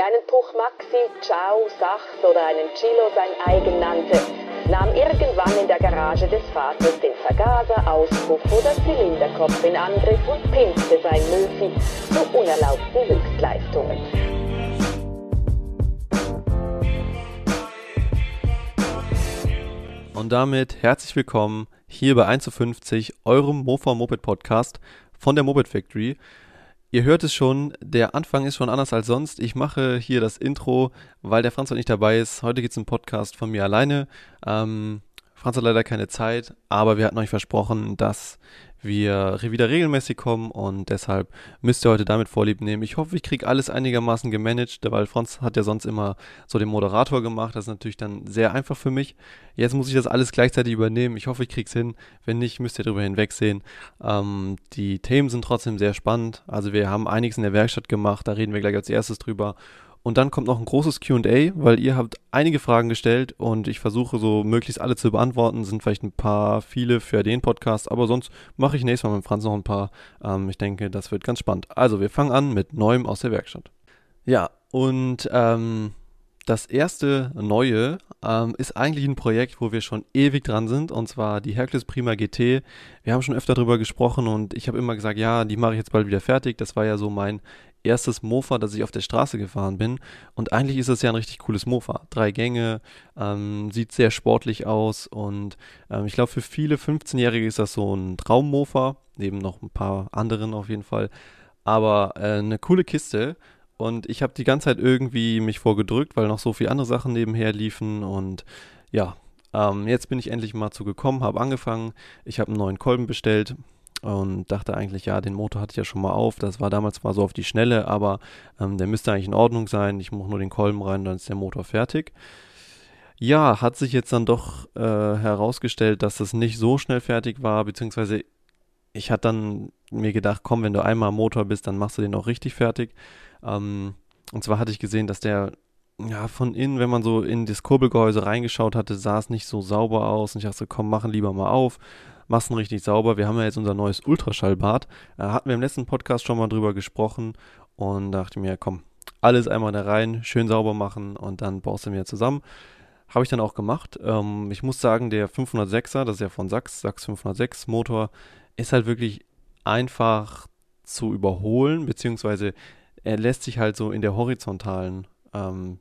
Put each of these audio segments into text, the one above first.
der einen Puch Maxi, Ciao, Sachs oder einen Chilo sein eigen nannte, nahm irgendwann in der Garage des Vaters den Vergaser, Auspuff oder Zylinderkopf in Angriff und pimpte sein Möfi zu unerlaubten Höchstleistungen. Und damit herzlich willkommen hier bei 1 zu 50, eurem Mofa Moped Podcast von der Moped Factory. Ihr hört es schon, der Anfang ist schon anders als sonst. Ich mache hier das Intro, weil der Franz heute nicht dabei ist. Heute gibt es einen Podcast von mir alleine. Ähm, Franz hat leider keine Zeit, aber wir hatten euch versprochen, dass wir wieder regelmäßig kommen und deshalb müsst ihr heute damit Vorlieb nehmen. Ich hoffe, ich kriege alles einigermaßen gemanagt, weil Franz hat ja sonst immer so den Moderator gemacht. Das ist natürlich dann sehr einfach für mich. Jetzt muss ich das alles gleichzeitig übernehmen. Ich hoffe, ich kriege es hin. Wenn nicht, müsst ihr darüber hinwegsehen. Ähm, die Themen sind trotzdem sehr spannend. Also wir haben einiges in der Werkstatt gemacht. Da reden wir gleich als erstes drüber. Und dann kommt noch ein großes QA, weil ihr habt einige Fragen gestellt und ich versuche so möglichst alle zu beantworten. Sind vielleicht ein paar viele für den Podcast, aber sonst mache ich nächstes Mal mit Franz noch ein paar. Ähm, ich denke, das wird ganz spannend. Also, wir fangen an mit Neuem aus der Werkstatt. Ja, und ähm, das erste Neue ähm, ist eigentlich ein Projekt, wo wir schon ewig dran sind, und zwar die Hercules Prima GT. Wir haben schon öfter darüber gesprochen und ich habe immer gesagt, ja, die mache ich jetzt bald wieder fertig. Das war ja so mein erstes Mofa, das ich auf der Straße gefahren bin. Und eigentlich ist es ja ein richtig cooles Mofa. Drei Gänge, ähm, sieht sehr sportlich aus und ähm, ich glaube, für viele 15-Jährige ist das so ein Traummofa, neben noch ein paar anderen auf jeden Fall. Aber äh, eine coole Kiste. Und ich habe die ganze Zeit irgendwie mich vorgedrückt, weil noch so viele andere Sachen nebenher liefen. Und ja, ähm, jetzt bin ich endlich mal zu gekommen, habe angefangen. Ich habe einen neuen Kolben bestellt und dachte eigentlich, ja, den Motor hatte ich ja schon mal auf. Das war damals zwar so auf die Schnelle, aber ähm, der müsste eigentlich in Ordnung sein. Ich mache nur den Kolben rein, dann ist der Motor fertig. Ja, hat sich jetzt dann doch äh, herausgestellt, dass das nicht so schnell fertig war, beziehungsweise ich hatte dann mir gedacht, komm, wenn du einmal Motor bist, dann machst du den auch richtig fertig. Ähm, und zwar hatte ich gesehen, dass der ja, von innen, wenn man so in das Kurbelgehäuse reingeschaut hatte, sah es nicht so sauber aus. Und ich dachte, komm, machen lieber mal auf ihn richtig sauber. Wir haben ja jetzt unser neues Ultraschallbad. Da äh, hatten wir im letzten Podcast schon mal drüber gesprochen und dachte mir, komm, alles einmal da rein, schön sauber machen und dann baust du mir zusammen. Habe ich dann auch gemacht. Ähm, ich muss sagen, der 506er, das ist ja von Sachs, Sachs 506 Motor, ist halt wirklich einfach zu überholen, beziehungsweise er lässt sich halt so in der horizontalen ähm,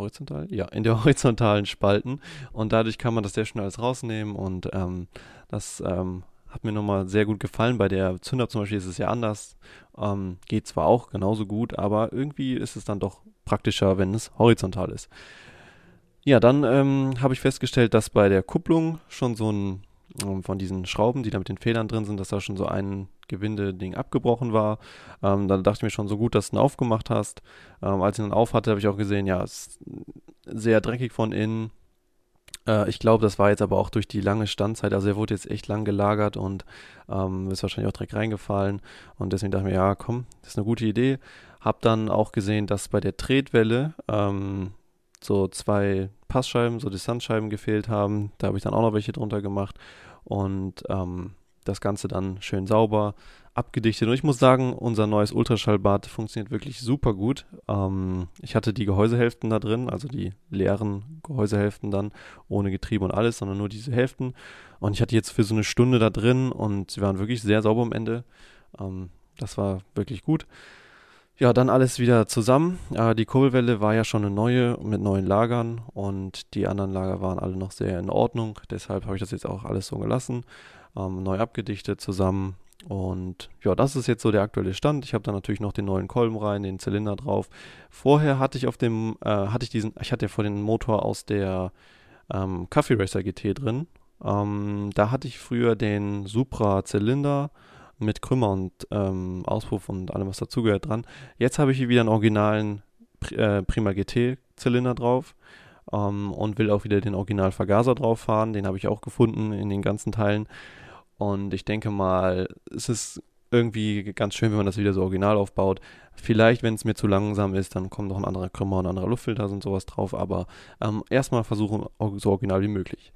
horizontal? Ja, in der horizontalen Spalten. Und dadurch kann man das sehr schnell alles rausnehmen. Und ähm, das ähm, hat mir nochmal sehr gut gefallen. Bei der Zünder zum Beispiel ist es ja anders. Ähm, geht zwar auch genauso gut, aber irgendwie ist es dann doch praktischer, wenn es horizontal ist. Ja, dann ähm, habe ich festgestellt, dass bei der Kupplung schon so ein von diesen Schrauben, die da mit den Federn drin sind, dass da schon so ein Gewinde-Ding abgebrochen war. Ähm, dann dachte ich mir schon so gut, dass du ihn aufgemacht hast. Ähm, als ich ihn auf hatte, habe ich auch gesehen, ja, es ist sehr dreckig von innen. Äh, ich glaube, das war jetzt aber auch durch die lange Standzeit. Also er wurde jetzt echt lang gelagert und ähm, ist wahrscheinlich auch Dreck reingefallen. Und deswegen dachte ich mir, ja, komm, das ist eine gute Idee. Hab dann auch gesehen, dass bei der Tretwelle ähm, so zwei Passscheiben, so Distanzscheiben gefehlt haben. Da habe ich dann auch noch welche drunter gemacht und ähm, das Ganze dann schön sauber abgedichtet. Und ich muss sagen, unser neues Ultraschallbad funktioniert wirklich super gut. Ähm, ich hatte die Gehäusehälften da drin, also die leeren Gehäusehälften dann, ohne Getriebe und alles, sondern nur diese Hälften. Und ich hatte jetzt für so eine Stunde da drin und sie waren wirklich sehr sauber am Ende. Ähm, das war wirklich gut. Ja, dann alles wieder zusammen. Äh, die Kurbelwelle war ja schon eine neue mit neuen Lagern und die anderen Lager waren alle noch sehr in Ordnung. Deshalb habe ich das jetzt auch alles so gelassen, ähm, neu abgedichtet zusammen. Und ja, das ist jetzt so der aktuelle Stand. Ich habe da natürlich noch den neuen Kolben rein, den Zylinder drauf. Vorher hatte ich auf dem, äh, hatte ich diesen, ich hatte ja vor den Motor aus der ähm, Coffee Racer GT drin. Ähm, da hatte ich früher den Supra Zylinder mit Krümmer und ähm, Auspuff und allem, was dazugehört dran. Jetzt habe ich hier wieder einen originalen äh, Prima GT Zylinder drauf ähm, und will auch wieder den Original Vergaser drauf fahren. Den habe ich auch gefunden in den ganzen Teilen. Und ich denke mal, es ist irgendwie ganz schön, wenn man das wieder so original aufbaut. Vielleicht, wenn es mir zu langsam ist, dann kommt noch ein anderer Krümmer und ein anderer Luftfilter und sowas drauf. Aber ähm, erstmal versuchen, so original wie möglich.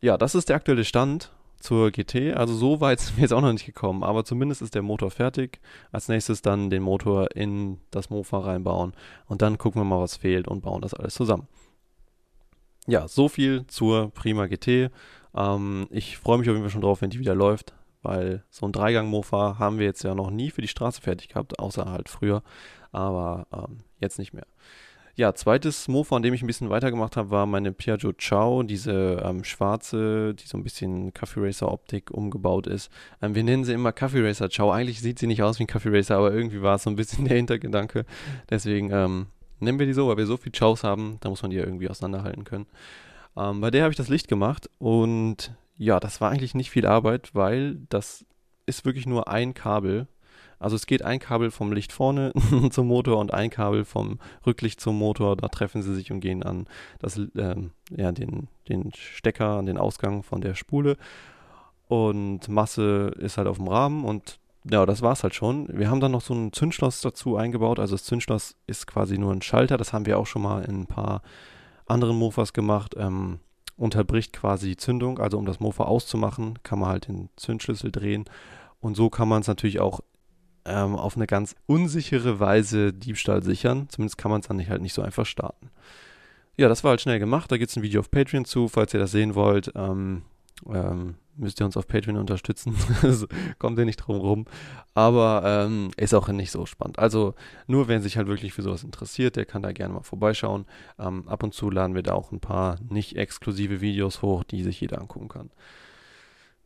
Ja, das ist der aktuelle Stand zur GT. Also so weit sind wir jetzt auch noch nicht gekommen, aber zumindest ist der Motor fertig. Als nächstes dann den Motor in das Mofa reinbauen und dann gucken wir mal, was fehlt und bauen das alles zusammen. Ja, so viel zur Prima GT. Ähm, ich freue mich auf jeden Fall schon drauf, wenn die wieder läuft, weil so ein Dreigang-Mofa haben wir jetzt ja noch nie für die Straße fertig gehabt, außer halt früher, aber ähm, jetzt nicht mehr. Ja, zweites Mofa, an dem ich ein bisschen weitergemacht habe, war meine Piaggio Ciao, diese ähm, schwarze, die so ein bisschen Coffee Racer Optik umgebaut ist. Ähm, wir nennen sie immer Coffee Racer Ciao. Eigentlich sieht sie nicht aus wie ein Coffee Racer, aber irgendwie war es so ein bisschen der Hintergedanke. Deswegen ähm, nennen wir die so, weil wir so viel Chaos haben, da muss man die ja irgendwie auseinanderhalten können. Ähm, bei der habe ich das Licht gemacht und ja, das war eigentlich nicht viel Arbeit, weil das ist wirklich nur ein Kabel also es geht ein Kabel vom Licht vorne zum Motor und ein Kabel vom Rücklicht zum Motor. Da treffen sie sich und gehen an das, ähm, ja, den, den Stecker, an den Ausgang von der Spule. Und Masse ist halt auf dem Rahmen und ja, das war's halt schon. Wir haben dann noch so ein Zündschloss dazu eingebaut. Also das Zündschloss ist quasi nur ein Schalter. Das haben wir auch schon mal in ein paar anderen Mofas gemacht. Ähm, unterbricht quasi die Zündung. Also um das Mofa auszumachen, kann man halt den Zündschlüssel drehen. Und so kann man es natürlich auch ähm, auf eine ganz unsichere Weise Diebstahl sichern. Zumindest kann man es dann nicht, halt nicht so einfach starten. Ja, das war halt schnell gemacht. Da gibt es ein Video auf Patreon zu, falls ihr das sehen wollt. Ähm, ähm, müsst ihr uns auf Patreon unterstützen. Kommt ihr nicht drum rum. Aber ähm, ist auch nicht so spannend. Also nur wer sich halt wirklich für sowas interessiert, der kann da gerne mal vorbeischauen. Ähm, ab und zu laden wir da auch ein paar nicht exklusive Videos hoch, die sich jeder angucken kann.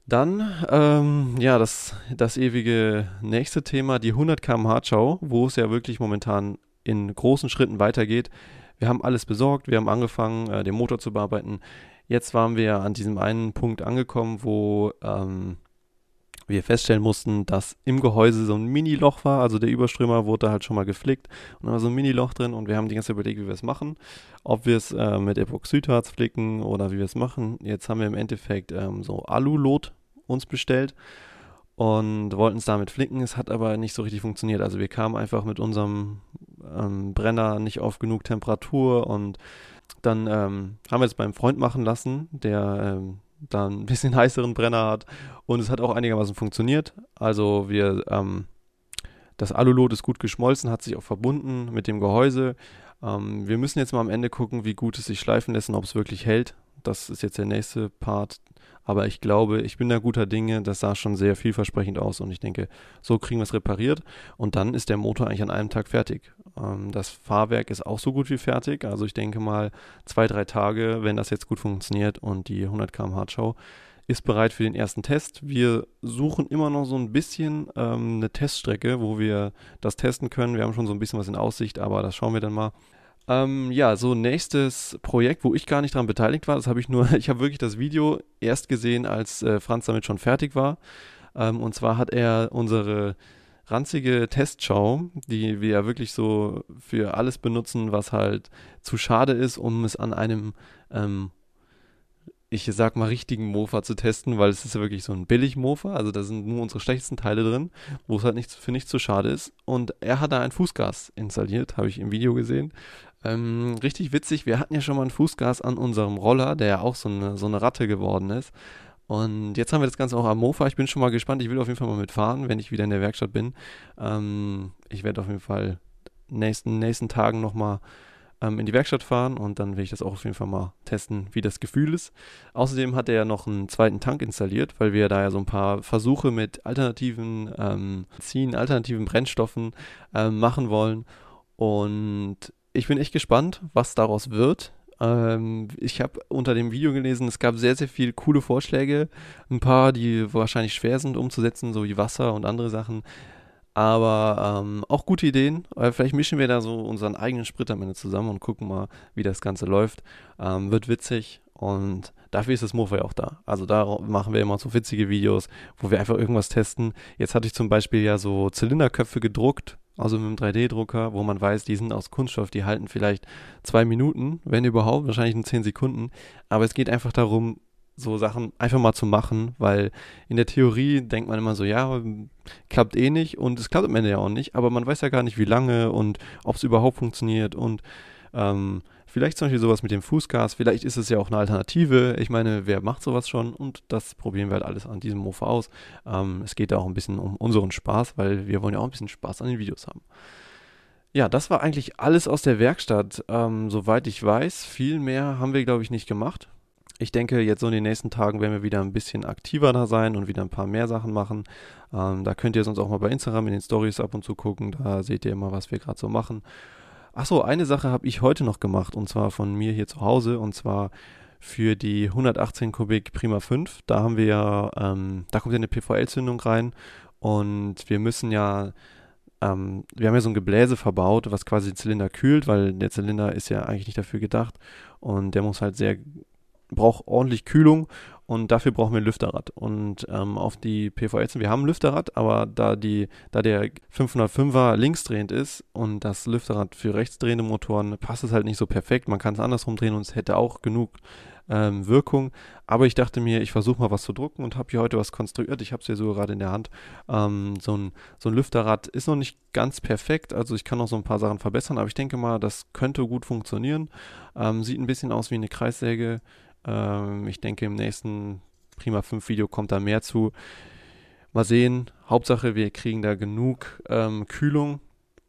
Dann, ähm, ja, das, das ewige nächste Thema, die 100 km/h Schau, wo es ja wirklich momentan in großen Schritten weitergeht. Wir haben alles besorgt, wir haben angefangen, äh, den Motor zu bearbeiten. Jetzt waren wir an diesem einen Punkt angekommen, wo ähm, wir feststellen mussten, dass im Gehäuse so ein Mini-Loch war. Also der Überströmer wurde halt schon mal geflickt und da war so ein Mini-Loch drin und wir haben die ganze Zeit überlegt, wie wir es machen. Ob wir es äh, mit Epoxidharz flicken oder wie wir es machen. Jetzt haben wir im Endeffekt ähm, so Alulot uns bestellt und wollten es damit flicken. Es hat aber nicht so richtig funktioniert. Also wir kamen einfach mit unserem ähm, Brenner nicht auf genug Temperatur und dann ähm, haben wir es beim Freund machen lassen, der ähm, da ein bisschen heißeren Brenner hat und es hat auch einigermaßen funktioniert. Also wir ähm, das Alulot ist gut geschmolzen, hat sich auch verbunden mit dem Gehäuse. Ähm, wir müssen jetzt mal am Ende gucken, wie gut es sich schleifen lässt und ob es wirklich hält. Das ist jetzt der nächste Part. Aber ich glaube, ich bin da guter Dinge. Das sah schon sehr vielversprechend aus und ich denke, so kriegen wir es repariert und dann ist der Motor eigentlich an einem Tag fertig. Ähm, das Fahrwerk ist auch so gut wie fertig. Also ich denke mal zwei, drei Tage, wenn das jetzt gut funktioniert und die 100 km/h Schau ist bereit für den ersten Test. Wir suchen immer noch so ein bisschen ähm, eine Teststrecke, wo wir das testen können. Wir haben schon so ein bisschen was in Aussicht, aber das schauen wir dann mal. Ähm, ja, so nächstes Projekt, wo ich gar nicht daran beteiligt war, das habe ich nur, ich habe wirklich das Video erst gesehen, als äh, Franz damit schon fertig war. Ähm, und zwar hat er unsere ranzige Testschau, die wir ja wirklich so für alles benutzen, was halt zu schade ist, um es an einem ähm, ich sag mal, richtigen Mofa zu testen, weil es ist ja wirklich so ein Billig-Mofa, also da sind nur unsere schlechtesten Teile drin, wo es halt nicht, für nichts zu schade ist. Und er hat da ein Fußgas installiert, habe ich im Video gesehen. Ähm, richtig witzig, wir hatten ja schon mal ein Fußgas an unserem Roller, der ja auch so eine, so eine Ratte geworden ist. Und jetzt haben wir das Ganze auch am Mofa. Ich bin schon mal gespannt. Ich will auf jeden Fall mal mitfahren, wenn ich wieder in der Werkstatt bin. Ähm, ich werde auf jeden Fall nächsten nächsten Tagen nochmal ähm, in die Werkstatt fahren und dann will ich das auch auf jeden Fall mal testen, wie das Gefühl ist. Außerdem hat er ja noch einen zweiten Tank installiert, weil wir da ja so ein paar Versuche mit alternativen ähm, Ziehen, alternativen Brennstoffen ähm, machen wollen. Und ich bin echt gespannt, was daraus wird. Ähm, ich habe unter dem Video gelesen, es gab sehr, sehr viele coole Vorschläge. Ein paar, die wahrscheinlich schwer sind umzusetzen, so wie Wasser und andere Sachen. Aber ähm, auch gute Ideen. Äh, vielleicht mischen wir da so unseren eigenen Sprit am Ende zusammen und gucken mal, wie das Ganze läuft. Ähm, wird witzig und dafür ist das Mofa ja auch da. Also da machen wir immer so witzige Videos, wo wir einfach irgendwas testen. Jetzt hatte ich zum Beispiel ja so Zylinderköpfe gedruckt, also mit einem 3D-Drucker, wo man weiß, die sind aus Kunststoff, die halten vielleicht zwei Minuten, wenn überhaupt, wahrscheinlich in zehn Sekunden. Aber es geht einfach darum, so Sachen einfach mal zu machen, weil in der Theorie denkt man immer so, ja, klappt eh nicht und es klappt am Ende ja auch nicht, aber man weiß ja gar nicht, wie lange und ob es überhaupt funktioniert und ähm, Vielleicht zum Beispiel sowas mit dem Fußgas, vielleicht ist es ja auch eine Alternative. Ich meine, wer macht sowas schon? Und das probieren wir halt alles an diesem Mofa aus. Ähm, es geht da auch ein bisschen um unseren Spaß, weil wir wollen ja auch ein bisschen Spaß an den Videos haben. Ja, das war eigentlich alles aus der Werkstatt, ähm, soweit ich weiß. Viel mehr haben wir, glaube ich, nicht gemacht. Ich denke, jetzt so in den nächsten Tagen werden wir wieder ein bisschen aktiver da sein und wieder ein paar mehr Sachen machen. Ähm, da könnt ihr sonst auch mal bei Instagram in den Stories ab und zu gucken. Da seht ihr immer, was wir gerade so machen. Achso, eine Sache habe ich heute noch gemacht und zwar von mir hier zu Hause und zwar für die 118 Kubik Prima 5. Da haben wir ja, ähm, da kommt ja eine PVL-Zündung rein und wir müssen ja ähm, wir haben ja so ein Gebläse verbaut, was quasi den Zylinder kühlt, weil der Zylinder ist ja eigentlich nicht dafür gedacht und der muss halt sehr braucht ordentlich Kühlung und dafür brauchen wir ein Lüfterrad. Und ähm, auf die PVLs, wir haben ein Lüfterrad, aber da, die, da der 505er linksdrehend ist und das Lüfterrad für rechtsdrehende Motoren passt es halt nicht so perfekt. Man kann es andersrum drehen und es hätte auch genug ähm, Wirkung. Aber ich dachte mir, ich versuche mal was zu drucken und habe hier heute was konstruiert. Ich habe es hier so gerade in der Hand. Ähm, so, ein, so ein Lüfterrad ist noch nicht ganz perfekt, also ich kann noch so ein paar Sachen verbessern, aber ich denke mal, das könnte gut funktionieren. Ähm, sieht ein bisschen aus wie eine Kreissäge ähm, ich denke, im nächsten Prima 5 Video kommt da mehr zu. Mal sehen. Hauptsache, wir kriegen da genug ähm, Kühlung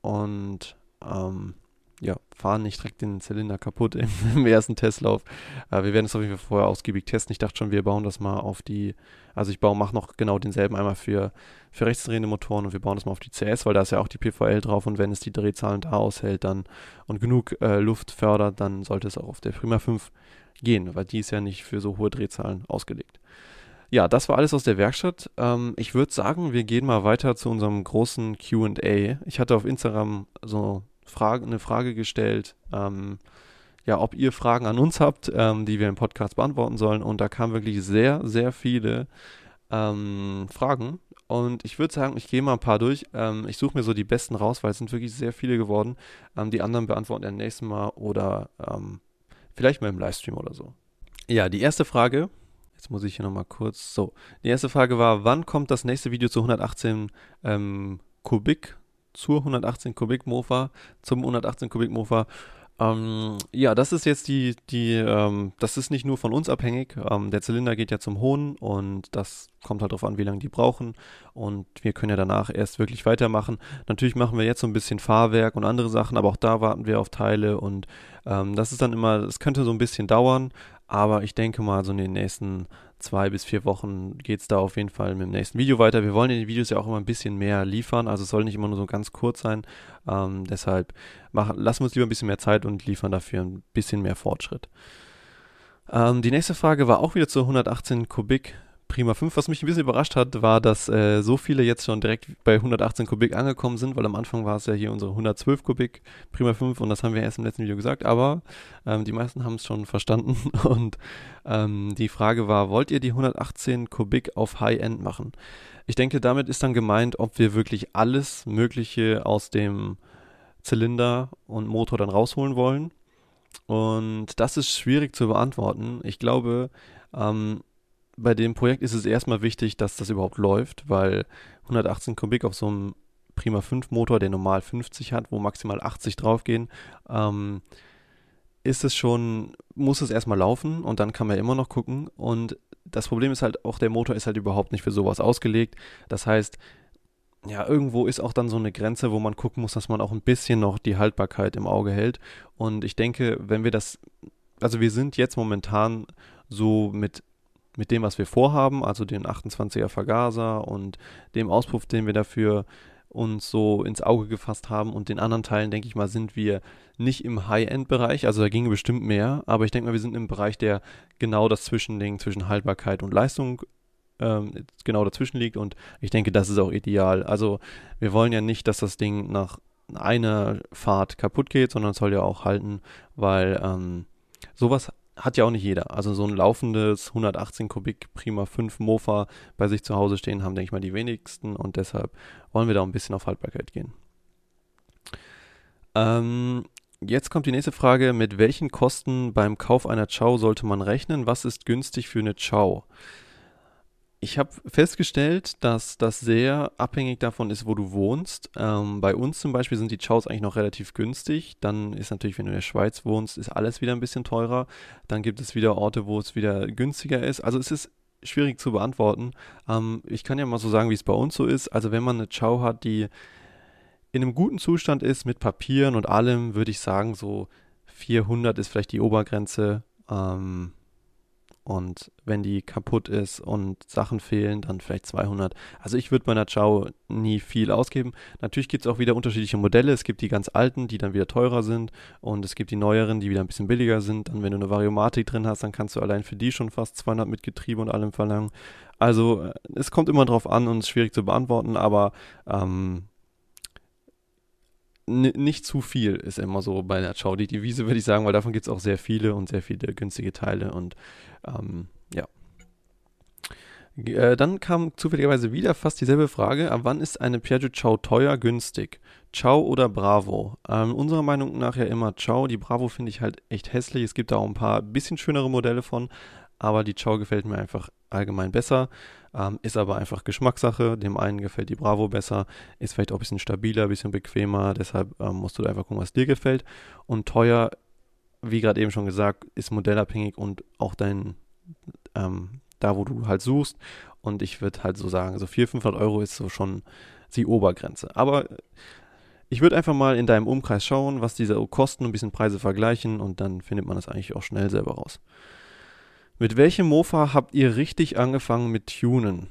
und ähm, ja, fahren nicht direkt den Zylinder kaputt im, im ersten Testlauf. Äh, wir werden es auf jeden Fall vorher ausgiebig testen. Ich dachte schon, wir bauen das mal auf die, also ich baue, mache noch genau denselben einmal für, für rechtsdrehende Motoren und wir bauen das mal auf die CS, weil da ist ja auch die PVL drauf und wenn es die Drehzahlen da aushält dann und genug äh, Luft fördert, dann sollte es auch auf der Prima 5 gehen, weil die ist ja nicht für so hohe Drehzahlen ausgelegt. Ja, das war alles aus der Werkstatt. Ähm, ich würde sagen, wir gehen mal weiter zu unserem großen QA. Ich hatte auf Instagram so Frage, eine Frage gestellt, ähm, ja, ob ihr Fragen an uns habt, ähm, die wir im Podcast beantworten sollen. Und da kamen wirklich sehr, sehr viele ähm, Fragen. Und ich würde sagen, ich gehe mal ein paar durch. Ähm, ich suche mir so die besten raus, weil es sind wirklich sehr viele geworden. Ähm, die anderen beantworten wir nächsten Mal oder Vielleicht mal im Livestream oder so. Ja, die erste Frage, jetzt muss ich hier nochmal kurz, so, die erste Frage war, wann kommt das nächste Video zu 118 ähm, Kubik, zur 118 Kubik Mofa, zum 118 Kubik Mofa? Ähm, ja, das ist jetzt die, die, ähm, das ist nicht nur von uns abhängig. Ähm, der Zylinder geht ja zum Hohn und das kommt halt darauf an, wie lange die brauchen. Und wir können ja danach erst wirklich weitermachen. Natürlich machen wir jetzt so ein bisschen Fahrwerk und andere Sachen, aber auch da warten wir auf Teile und ähm, das ist dann immer, es könnte so ein bisschen dauern, aber ich denke mal, so in den nächsten zwei bis vier Wochen geht es da auf jeden Fall mit dem nächsten Video weiter. Wir wollen in den Videos ja auch immer ein bisschen mehr liefern, also es soll nicht immer nur so ganz kurz sein. Ähm, deshalb machen, lassen wir uns lieber ein bisschen mehr Zeit und liefern dafür ein bisschen mehr Fortschritt. Ähm, die nächste Frage war auch wieder zu 118 Kubik Prima 5. Was mich ein bisschen überrascht hat, war, dass äh, so viele jetzt schon direkt bei 118 Kubik angekommen sind, weil am Anfang war es ja hier unsere 112 Kubik Prima 5 und das haben wir erst im letzten Video gesagt, aber ähm, die meisten haben es schon verstanden und ähm, die Frage war, wollt ihr die 118 Kubik auf High-End machen? Ich denke, damit ist dann gemeint, ob wir wirklich alles Mögliche aus dem Zylinder und Motor dann rausholen wollen. Und das ist schwierig zu beantworten. Ich glaube, ähm, bei dem Projekt ist es erstmal wichtig, dass das überhaupt läuft, weil 118 Kubik auf so einem Prima 5 Motor, der normal 50 hat, wo maximal 80 draufgehen, ähm, ist es schon, muss es erstmal laufen und dann kann man immer noch gucken. Und das Problem ist halt auch, der Motor ist halt überhaupt nicht für sowas ausgelegt. Das heißt, ja, irgendwo ist auch dann so eine Grenze, wo man gucken muss, dass man auch ein bisschen noch die Haltbarkeit im Auge hält. Und ich denke, wenn wir das, also wir sind jetzt momentan so mit mit dem, was wir vorhaben, also den 28er Vergaser und dem Auspuff, den wir dafür uns so ins Auge gefasst haben. Und den anderen Teilen, denke ich mal, sind wir nicht im High-End-Bereich, also da ginge bestimmt mehr, aber ich denke mal, wir sind im Bereich, der genau das Zwischending zwischen Haltbarkeit und Leistung ähm, genau dazwischen liegt. Und ich denke, das ist auch ideal. Also wir wollen ja nicht, dass das Ding nach einer Fahrt kaputt geht, sondern es soll ja auch halten, weil ähm, sowas hat ja auch nicht jeder. Also so ein laufendes 118 Kubik Prima 5 Mofa bei sich zu Hause stehen haben, denke ich mal, die wenigsten und deshalb wollen wir da ein bisschen auf Haltbarkeit gehen. Ähm, jetzt kommt die nächste Frage. Mit welchen Kosten beim Kauf einer Chow sollte man rechnen? Was ist günstig für eine Chow? Ich habe festgestellt, dass das sehr abhängig davon ist, wo du wohnst. Ähm, bei uns zum Beispiel sind die Chows eigentlich noch relativ günstig. Dann ist natürlich, wenn du in der Schweiz wohnst, ist alles wieder ein bisschen teurer. Dann gibt es wieder Orte, wo es wieder günstiger ist. Also es ist schwierig zu beantworten. Ähm, ich kann ja mal so sagen, wie es bei uns so ist. Also wenn man eine Chow hat, die in einem guten Zustand ist, mit Papieren und allem, würde ich sagen, so 400 ist vielleicht die Obergrenze. Ähm, und wenn die kaputt ist und Sachen fehlen, dann vielleicht 200. Also ich würde meiner Ciao nie viel ausgeben. Natürlich gibt es auch wieder unterschiedliche Modelle. Es gibt die ganz alten, die dann wieder teurer sind. Und es gibt die neueren, die wieder ein bisschen billiger sind. Dann wenn du eine Variomatik drin hast, dann kannst du allein für die schon fast 200 mit Getriebe und allem verlangen. Also äh, es kommt immer drauf an und ist schwierig zu beantworten. Aber ähm, nicht zu viel ist immer so bei der Ciao. Die Devise würde ich sagen, weil davon gibt es auch sehr viele und sehr viele günstige Teile und ähm, ja. Äh, dann kam zufälligerweise wieder fast dieselbe Frage, ab wann ist eine Piaggio Ciao teuer, günstig? Ciao oder Bravo? Ähm, unserer Meinung nach ja immer Ciao. Die Bravo finde ich halt echt hässlich. Es gibt da auch ein paar bisschen schönere Modelle von, aber die Ciao gefällt mir einfach allgemein besser. Ähm, ist aber einfach Geschmackssache. Dem einen gefällt die Bravo besser, ist vielleicht auch ein bisschen stabiler, ein bisschen bequemer. Deshalb ähm, musst du einfach gucken, was dir gefällt. Und teuer, wie gerade eben schon gesagt, ist modellabhängig und auch dein, ähm, da wo du halt suchst. Und ich würde halt so sagen, so 400, 500 Euro ist so schon die Obergrenze. Aber ich würde einfach mal in deinem Umkreis schauen, was diese kosten, ein bisschen Preise vergleichen und dann findet man das eigentlich auch schnell selber raus. Mit welchem Mofa habt ihr richtig angefangen mit Tunen?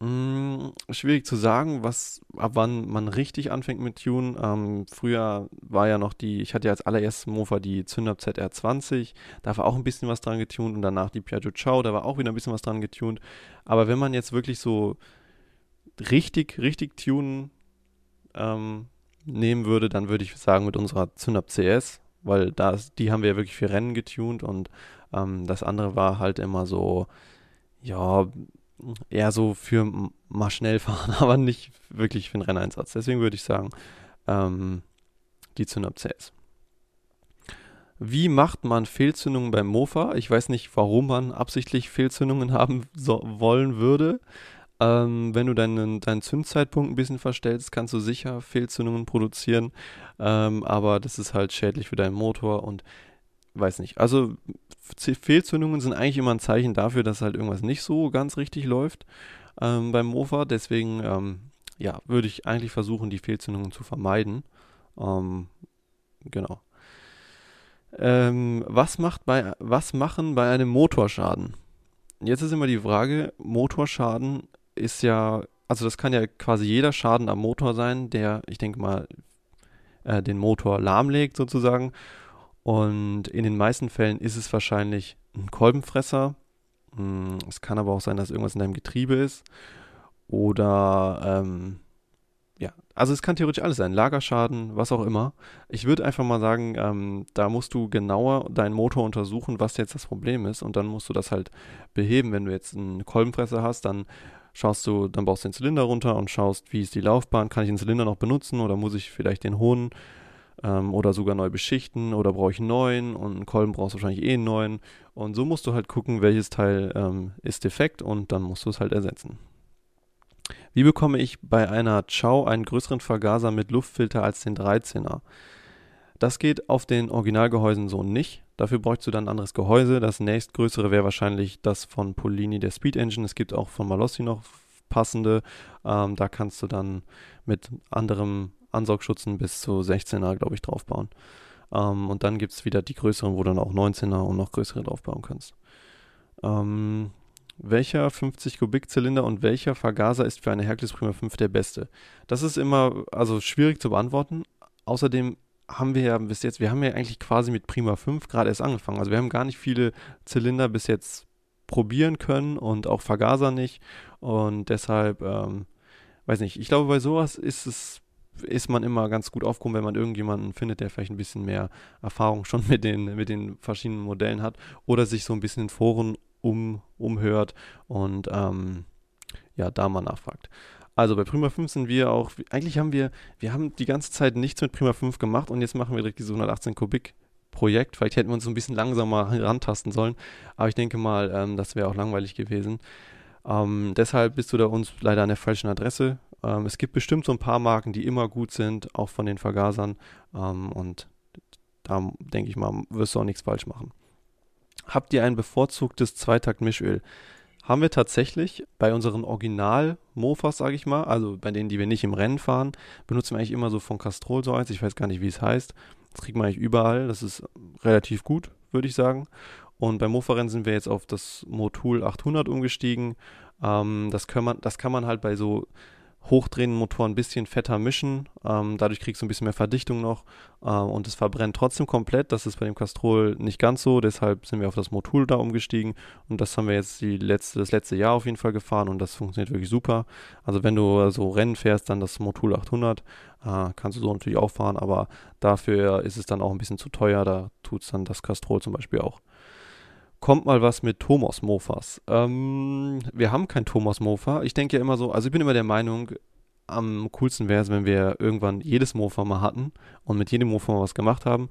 Hm, schwierig zu sagen, was, ab wann man richtig anfängt mit Tunen. Ähm, früher war ja noch die, ich hatte ja als allererstes Mofa die Zündab ZR20, da war auch ein bisschen was dran getunt und danach die Piaggio Ciao, da war auch wieder ein bisschen was dran getunt. Aber wenn man jetzt wirklich so richtig, richtig tunen ähm, nehmen würde, dann würde ich sagen mit unserer Zündab CS, weil das, die haben wir ja wirklich für Rennen getunt und ähm, das andere war halt immer so, ja, eher so für mal schnell fahren, aber nicht wirklich für einen Renneinsatz. Deswegen würde ich sagen, ähm, die Zündab CS. Wie macht man Fehlzündungen beim Mofa? Ich weiß nicht, warum man absichtlich Fehlzündungen haben so, wollen würde. Ähm, wenn du deinen, deinen Zündzeitpunkt ein bisschen verstellst, kannst du sicher Fehlzündungen produzieren. Ähm, aber das ist halt schädlich für deinen Motor und weiß nicht. Also Fehlzündungen sind eigentlich immer ein Zeichen dafür, dass halt irgendwas nicht so ganz richtig läuft ähm, beim Mofa. Deswegen ähm, ja, würde ich eigentlich versuchen, die Fehlzündungen zu vermeiden. Ähm, genau. Ähm, was, macht bei, was machen bei einem Motorschaden? Jetzt ist immer die Frage, Motorschaden ist ja, also das kann ja quasi jeder Schaden am Motor sein, der, ich denke mal, äh, den Motor lahmlegt sozusagen und in den meisten Fällen ist es wahrscheinlich ein Kolbenfresser. Hm, es kann aber auch sein, dass irgendwas in deinem Getriebe ist. Oder, ähm, ja, also es kann theoretisch alles sein. Lagerschaden, was auch immer. Ich würde einfach mal sagen, ähm, da musst du genauer deinen Motor untersuchen, was jetzt das Problem ist. Und dann musst du das halt beheben. Wenn du jetzt einen Kolbenfresser hast, dann schaust du, dann baust du den Zylinder runter und schaust, wie ist die Laufbahn, kann ich den Zylinder noch benutzen oder muss ich vielleicht den hohen ähm, oder sogar neu beschichten oder brauche ich einen neuen und einen Kolben brauchst du wahrscheinlich eh einen neuen. Und so musst du halt gucken, welches Teil ähm, ist defekt und dann musst du es halt ersetzen. Wie bekomme ich bei einer Chow einen größeren Vergaser mit Luftfilter als den 13er? Das geht auf den Originalgehäusen so nicht. Dafür bräuchst du dann ein anderes Gehäuse. Das nächstgrößere wäre wahrscheinlich das von Polini, der Speed Engine. Es gibt auch von Malossi noch passende. Ähm, da kannst du dann mit anderem Ansaugschutzen bis zu 16er, glaube ich, draufbauen. Ähm, und dann gibt es wieder die größeren, wo du dann auch 19er und noch größere draufbauen kannst. Ähm, welcher 50 Kubik Zylinder und welcher Vergaser ist für eine Hercules Prima 5 der beste? Das ist immer also schwierig zu beantworten. Außerdem haben wir ja bis jetzt, wir haben ja eigentlich quasi mit Prima 5 gerade erst angefangen. Also wir haben gar nicht viele Zylinder bis jetzt probieren können und auch Vergaser nicht. Und deshalb, ähm, weiß nicht, ich glaube, bei sowas ist es ist man immer ganz gut aufgehoben, wenn man irgendjemanden findet, der vielleicht ein bisschen mehr Erfahrung schon mit den, mit den verschiedenen Modellen hat oder sich so ein bisschen in Foren um, umhört und ähm, ja, da mal nachfragt. Also bei Prima 5 sind wir auch, eigentlich haben wir, wir haben die ganze Zeit nichts mit Prima 5 gemacht und jetzt machen wir direkt diese 118 Kubik Projekt. Vielleicht hätten wir uns ein bisschen langsamer herantasten sollen, aber ich denke mal, ähm, das wäre auch langweilig gewesen. Ähm, deshalb bist du da uns leider an der falschen Adresse. Ähm, es gibt bestimmt so ein paar Marken, die immer gut sind, auch von den Vergasern. Ähm, und da denke ich mal, wirst du auch nichts falsch machen. Habt ihr ein bevorzugtes Zweitakt-Mischöl? Haben wir tatsächlich bei unseren Original-Mofas, sage ich mal, also bei denen, die wir nicht im Rennen fahren, benutzen wir eigentlich immer so von Castrol so eins. Ich weiß gar nicht, wie es heißt. Das kriegt man eigentlich überall. Das ist relativ gut, würde ich sagen. Und beim Mofa-Rennen sind wir jetzt auf das Motul 800 umgestiegen. Ähm, das, kann man, das kann man halt bei so hochdrehenden Motoren ein bisschen fetter mischen. Ähm, dadurch kriegst du ein bisschen mehr Verdichtung noch äh, und es verbrennt trotzdem komplett. Das ist bei dem Castrol nicht ganz so. Deshalb sind wir auf das Motul da umgestiegen und das haben wir jetzt die letzte, das letzte Jahr auf jeden Fall gefahren und das funktioniert wirklich super. Also wenn du so Rennen fährst, dann das Motul 800 äh, kannst du so natürlich auch fahren, aber dafür ist es dann auch ein bisschen zu teuer. Da tut es dann das Castrol zum Beispiel auch kommt mal was mit Thomas Mofas. Ähm, wir haben kein Thomas Mofa. Ich denke ja immer so, also ich bin immer der Meinung, am coolsten wäre es, wenn wir irgendwann jedes Mofa mal hatten und mit jedem Mofa mal was gemacht haben.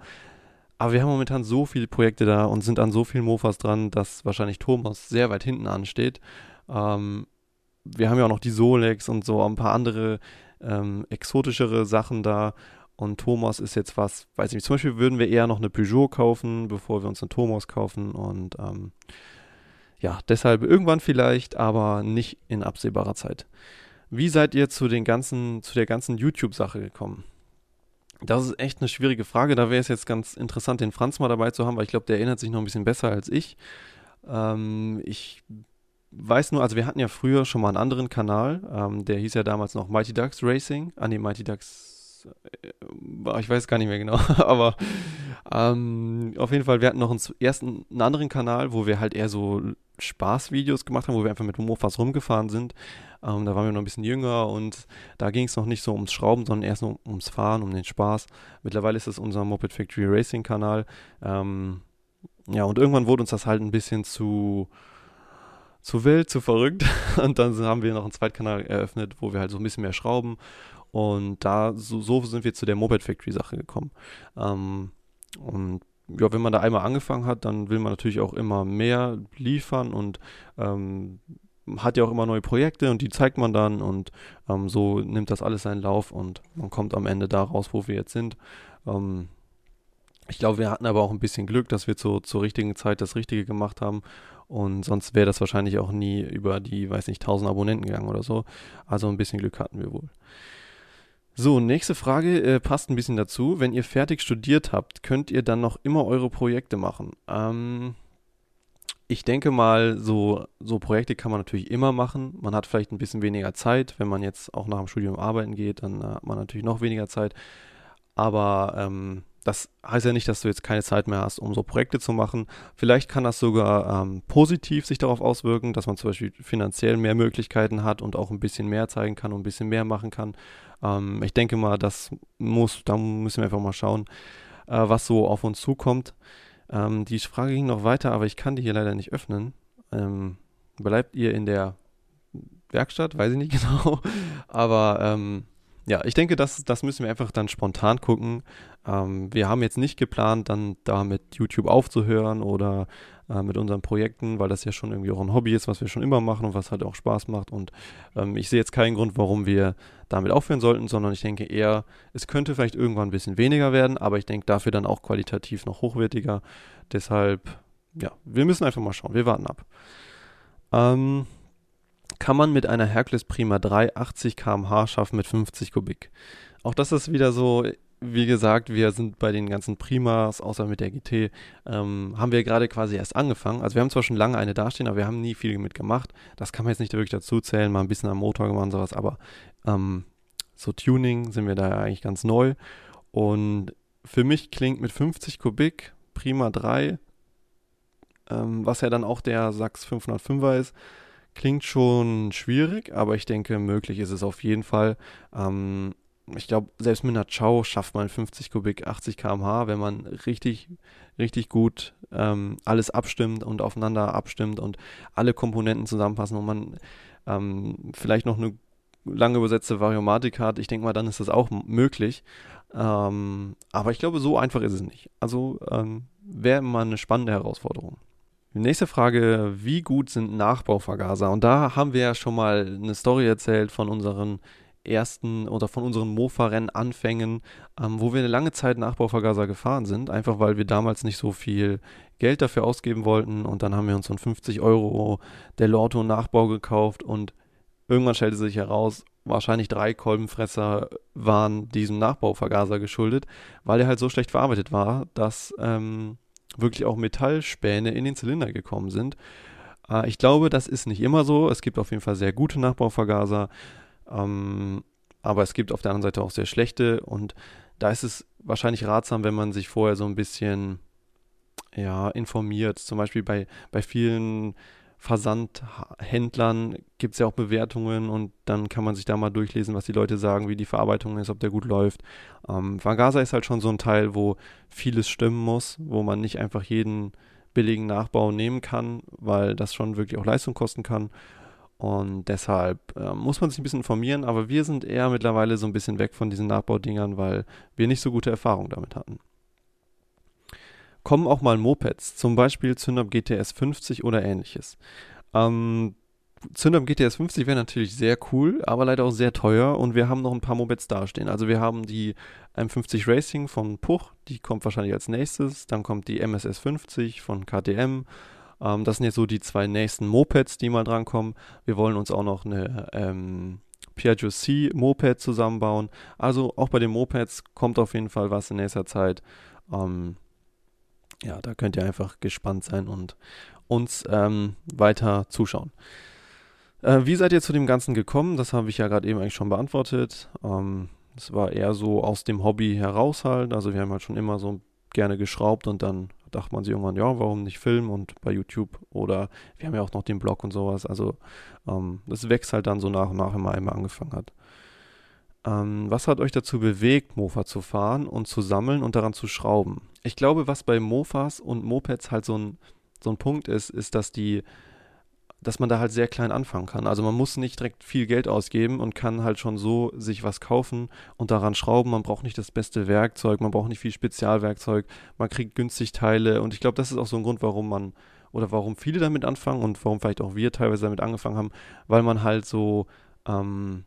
Aber wir haben momentan so viele Projekte da und sind an so vielen Mofas dran, dass wahrscheinlich Thomas sehr weit hinten ansteht. Ähm, wir haben ja auch noch die Solex und so ein paar andere ähm, exotischere Sachen da. Und Thomas ist jetzt was, weiß ich nicht, zum Beispiel würden wir eher noch eine Peugeot kaufen, bevor wir uns einen Thomas kaufen. Und ähm, ja, deshalb irgendwann vielleicht, aber nicht in absehbarer Zeit. Wie seid ihr zu den ganzen, zu der ganzen YouTube-Sache gekommen? Das ist echt eine schwierige Frage. Da wäre es jetzt ganz interessant, den Franz mal dabei zu haben, weil ich glaube, der erinnert sich noch ein bisschen besser als ich. Ähm, ich weiß nur, also wir hatten ja früher schon mal einen anderen Kanal, ähm, der hieß ja damals noch Mighty Ducks Racing. Ah, nee, Mighty Ducks äh, ich weiß gar nicht mehr genau, aber ähm, auf jeden Fall, wir hatten noch einen, ersten, einen anderen Kanal, wo wir halt eher so Spaßvideos gemacht haben, wo wir einfach mit Mofas rumgefahren sind. Ähm, da waren wir noch ein bisschen jünger und da ging es noch nicht so ums Schrauben, sondern erst nur ums Fahren, um den Spaß. Mittlerweile ist das unser Moped Factory Racing Kanal. Ähm, ja, und irgendwann wurde uns das halt ein bisschen zu zu wild, zu verrückt. Und dann haben wir noch einen Zweitkanal eröffnet, wo wir halt so ein bisschen mehr schrauben und da, so, so sind wir zu der Moped Factory Sache gekommen. Ähm, und ja, wenn man da einmal angefangen hat, dann will man natürlich auch immer mehr liefern und ähm, hat ja auch immer neue Projekte und die zeigt man dann und ähm, so nimmt das alles seinen Lauf und man kommt am Ende da raus, wo wir jetzt sind. Ähm, ich glaube, wir hatten aber auch ein bisschen Glück, dass wir zu, zur richtigen Zeit das Richtige gemacht haben und sonst wäre das wahrscheinlich auch nie über die, weiß nicht, 1000 Abonnenten gegangen oder so. Also ein bisschen Glück hatten wir wohl. So, nächste Frage äh, passt ein bisschen dazu. Wenn ihr fertig studiert habt, könnt ihr dann noch immer eure Projekte machen? Ähm, ich denke mal, so, so Projekte kann man natürlich immer machen. Man hat vielleicht ein bisschen weniger Zeit. Wenn man jetzt auch nach dem Studium arbeiten geht, dann äh, hat man natürlich noch weniger Zeit. Aber ähm, das heißt ja nicht, dass du jetzt keine Zeit mehr hast, um so Projekte zu machen. Vielleicht kann das sogar ähm, positiv sich darauf auswirken, dass man zum Beispiel finanziell mehr Möglichkeiten hat und auch ein bisschen mehr zeigen kann und ein bisschen mehr machen kann. Ähm, ich denke mal, das muss, da müssen wir einfach mal schauen, äh, was so auf uns zukommt. Ähm, die Frage ging noch weiter, aber ich kann die hier leider nicht öffnen. Ähm, bleibt ihr in der Werkstatt? Weiß ich nicht genau. aber ähm, ja, ich denke, das, das müssen wir einfach dann spontan gucken. Ähm, wir haben jetzt nicht geplant, dann da mit YouTube aufzuhören oder äh, mit unseren Projekten, weil das ja schon irgendwie auch ein Hobby ist, was wir schon immer machen und was halt auch Spaß macht. Und ähm, ich sehe jetzt keinen Grund, warum wir damit aufhören sollten, sondern ich denke eher, es könnte vielleicht irgendwann ein bisschen weniger werden, aber ich denke dafür dann auch qualitativ noch hochwertiger. Deshalb, ja, wir müssen einfach mal schauen. Wir warten ab. Ähm, kann man mit einer Hercules Prima 3 80 km/h schaffen mit 50 Kubik. Auch das ist wieder so, wie gesagt, wir sind bei den ganzen Primas, außer mit der GT, ähm, haben wir gerade quasi erst angefangen. Also wir haben zwar schon lange eine dastehen, aber wir haben nie viel mit gemacht. Das kann man jetzt nicht wirklich dazu zählen, mal ein bisschen am Motor gemacht und sowas, aber ähm, so Tuning sind wir da eigentlich ganz neu. Und für mich klingt mit 50 Kubik Prima 3, ähm, was ja dann auch der Sachs 505er ist, Klingt schon schwierig, aber ich denke, möglich ist es auf jeden Fall. Ähm, ich glaube, selbst mit einer Chow schafft man 50 Kubik 80 km/h, wenn man richtig, richtig gut ähm, alles abstimmt und aufeinander abstimmt und alle Komponenten zusammenpassen und man ähm, vielleicht noch eine lange übersetzte Variomatik hat. Ich denke mal, dann ist das auch möglich. Ähm, aber ich glaube, so einfach ist es nicht. Also ähm, wäre immer eine spannende Herausforderung. Nächste Frage, wie gut sind Nachbauvergaser? Und da haben wir ja schon mal eine Story erzählt von unseren ersten oder von unseren Mofa-Rennen-Anfängen, ähm, wo wir eine lange Zeit Nachbauvergaser gefahren sind, einfach weil wir damals nicht so viel Geld dafür ausgeben wollten und dann haben wir uns so einen 50 Euro der Lorto Nachbau gekauft und irgendwann stellte sich heraus, wahrscheinlich drei Kolbenfresser waren diesem Nachbauvergaser geschuldet, weil er halt so schlecht verarbeitet war, dass ähm, wirklich auch Metallspäne in den Zylinder gekommen sind. Äh, ich glaube, das ist nicht immer so. Es gibt auf jeden Fall sehr gute Nachbauvergaser, ähm, aber es gibt auf der anderen Seite auch sehr schlechte und da ist es wahrscheinlich ratsam, wenn man sich vorher so ein bisschen ja, informiert. Zum Beispiel bei, bei vielen Versandhändlern gibt es ja auch Bewertungen und dann kann man sich da mal durchlesen, was die Leute sagen, wie die Verarbeitung ist, ob der gut läuft. Ähm, Vangasa ist halt schon so ein Teil, wo vieles stimmen muss, wo man nicht einfach jeden billigen Nachbau nehmen kann, weil das schon wirklich auch Leistung kosten kann. Und deshalb äh, muss man sich ein bisschen informieren, aber wir sind eher mittlerweile so ein bisschen weg von diesen Nachbaudingern, weil wir nicht so gute Erfahrungen damit hatten kommen auch mal Mopeds, zum Beispiel Zündab GTS 50 oder ähnliches. Ähm, Zündab GTS 50 wäre natürlich sehr cool, aber leider auch sehr teuer und wir haben noch ein paar Mopeds dastehen. Also wir haben die M50 Racing von Puch, die kommt wahrscheinlich als nächstes. Dann kommt die MSS 50 von KTM. Ähm, das sind jetzt so die zwei nächsten Mopeds, die mal drankommen. Wir wollen uns auch noch eine ähm, Piaggio C Moped zusammenbauen. Also auch bei den Mopeds kommt auf jeden Fall was in nächster Zeit. Ähm, ja, da könnt ihr einfach gespannt sein und uns ähm, weiter zuschauen. Äh, wie seid ihr zu dem Ganzen gekommen? Das habe ich ja gerade eben eigentlich schon beantwortet. Ähm, es war eher so aus dem Hobby heraus halt. Also wir haben halt schon immer so gerne geschraubt und dann dachte man sich irgendwann, ja, warum nicht filmen und bei YouTube oder wir haben ja auch noch den Blog und sowas. Also ähm, das wächst halt dann so nach und nach, wenn man einmal angefangen hat. Ähm, was hat euch dazu bewegt, Mofa zu fahren und zu sammeln und daran zu schrauben? Ich glaube, was bei Mofas und Mopeds halt so ein, so ein Punkt ist, ist, dass die, dass man da halt sehr klein anfangen kann. Also man muss nicht direkt viel Geld ausgeben und kann halt schon so sich was kaufen und daran schrauben. Man braucht nicht das beste Werkzeug, man braucht nicht viel Spezialwerkzeug, man kriegt günstig Teile und ich glaube, das ist auch so ein Grund, warum man oder warum viele damit anfangen und warum vielleicht auch wir teilweise damit angefangen haben, weil man halt so ähm,